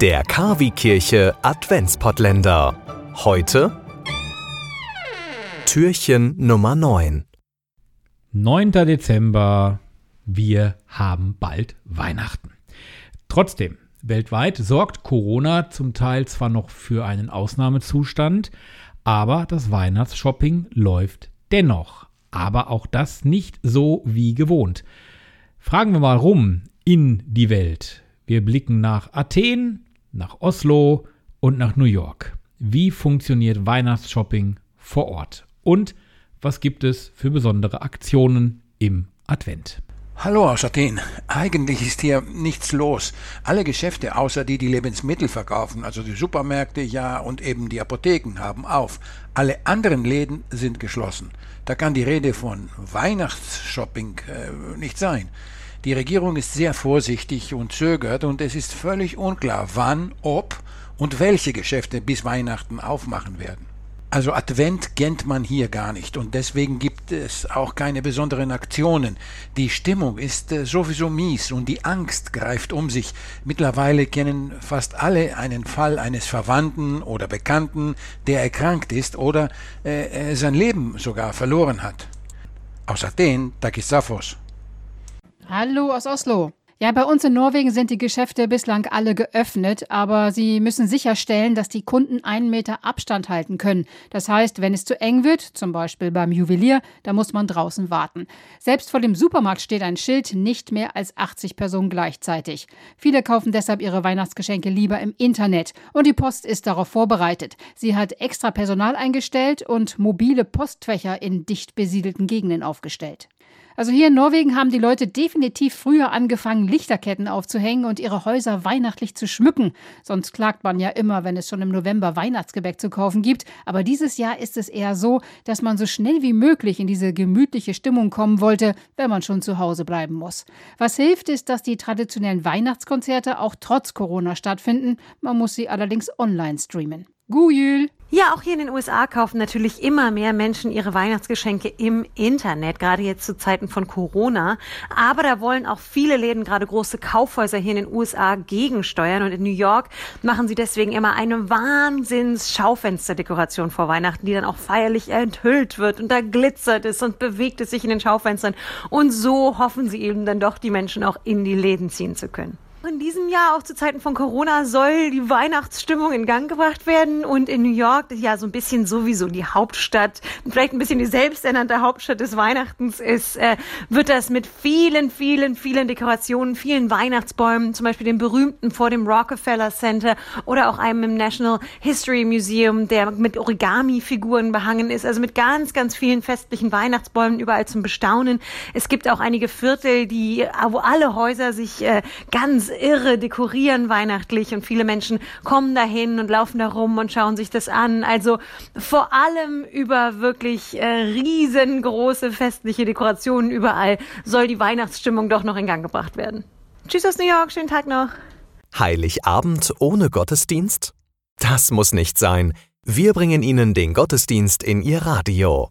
Der Kavi-Kirche Adventspottländer. Heute Türchen Nummer 9. 9. Dezember. Wir haben bald Weihnachten. Trotzdem, weltweit sorgt Corona zum Teil zwar noch für einen Ausnahmezustand, aber das Weihnachtsshopping läuft dennoch. Aber auch das nicht so wie gewohnt. Fragen wir mal rum in die Welt. Wir blicken nach Athen, nach Oslo und nach New York. Wie funktioniert Weihnachtsshopping vor Ort? Und was gibt es für besondere Aktionen im Advent? Hallo aus Athen. Eigentlich ist hier nichts los. Alle Geschäfte, außer die, die Lebensmittel verkaufen, also die Supermärkte, ja, und eben die Apotheken, haben auf. Alle anderen Läden sind geschlossen. Da kann die Rede von Weihnachtsshopping äh, nicht sein. Die Regierung ist sehr vorsichtig und zögert und es ist völlig unklar, wann, ob und welche Geschäfte bis Weihnachten aufmachen werden. Also Advent kennt man hier gar nicht und deswegen gibt es auch keine besonderen Aktionen. Die Stimmung ist äh, sowieso mies und die Angst greift um sich. Mittlerweile kennen fast alle einen Fall eines Verwandten oder Bekannten, der erkrankt ist oder äh, sein Leben sogar verloren hat. Aus Athen, Takis Safos. Hallo aus Oslo. Ja, bei uns in Norwegen sind die Geschäfte bislang alle geöffnet, aber sie müssen sicherstellen, dass die Kunden einen Meter Abstand halten können. Das heißt, wenn es zu eng wird, zum Beispiel beim Juwelier, da muss man draußen warten. Selbst vor dem Supermarkt steht ein Schild, nicht mehr als 80 Personen gleichzeitig. Viele kaufen deshalb ihre Weihnachtsgeschenke lieber im Internet und die Post ist darauf vorbereitet. Sie hat extra Personal eingestellt und mobile Postfächer in dicht besiedelten Gegenden aufgestellt. Also hier in Norwegen haben die Leute definitiv früher angefangen, Lichterketten aufzuhängen und ihre Häuser weihnachtlich zu schmücken. Sonst klagt man ja immer, wenn es schon im November Weihnachtsgebäck zu kaufen gibt. Aber dieses Jahr ist es eher so, dass man so schnell wie möglich in diese gemütliche Stimmung kommen wollte, wenn man schon zu Hause bleiben muss. Was hilft, ist, dass die traditionellen Weihnachtskonzerte auch trotz Corona stattfinden. Man muss sie allerdings online streamen. Gujül! Ja, auch hier in den USA kaufen natürlich immer mehr Menschen ihre Weihnachtsgeschenke im Internet, gerade jetzt zu Zeiten von Corona. Aber da wollen auch viele Läden, gerade große Kaufhäuser hier in den USA gegensteuern. Und in New York machen sie deswegen immer eine Wahnsinns-Schaufensterdekoration vor Weihnachten, die dann auch feierlich enthüllt wird. Und da glitzert es und bewegt es sich in den Schaufenstern. Und so hoffen sie eben dann doch, die Menschen auch in die Läden ziehen zu können. In diesem Jahr, auch zu Zeiten von Corona, soll die Weihnachtsstimmung in Gang gebracht werden. Und in New York, ja so ein bisschen sowieso die Hauptstadt, vielleicht ein bisschen die selbsternannte Hauptstadt des Weihnachtens ist, äh, wird das mit vielen, vielen, vielen Dekorationen, vielen Weihnachtsbäumen, zum Beispiel dem berühmten vor dem Rockefeller Center oder auch einem im National History Museum, der mit Origami-Figuren behangen ist, also mit ganz, ganz vielen festlichen Weihnachtsbäumen überall zum Bestaunen. Es gibt auch einige Viertel, die, wo alle Häuser sich äh, ganz irre dekorieren weihnachtlich und viele Menschen kommen dahin und laufen da rum und schauen sich das an. Also vor allem über wirklich äh, riesengroße festliche Dekorationen überall soll die Weihnachtsstimmung doch noch in Gang gebracht werden. Tschüss aus New York, schönen Tag noch. Heiligabend ohne Gottesdienst? Das muss nicht sein. Wir bringen Ihnen den Gottesdienst in Ihr Radio.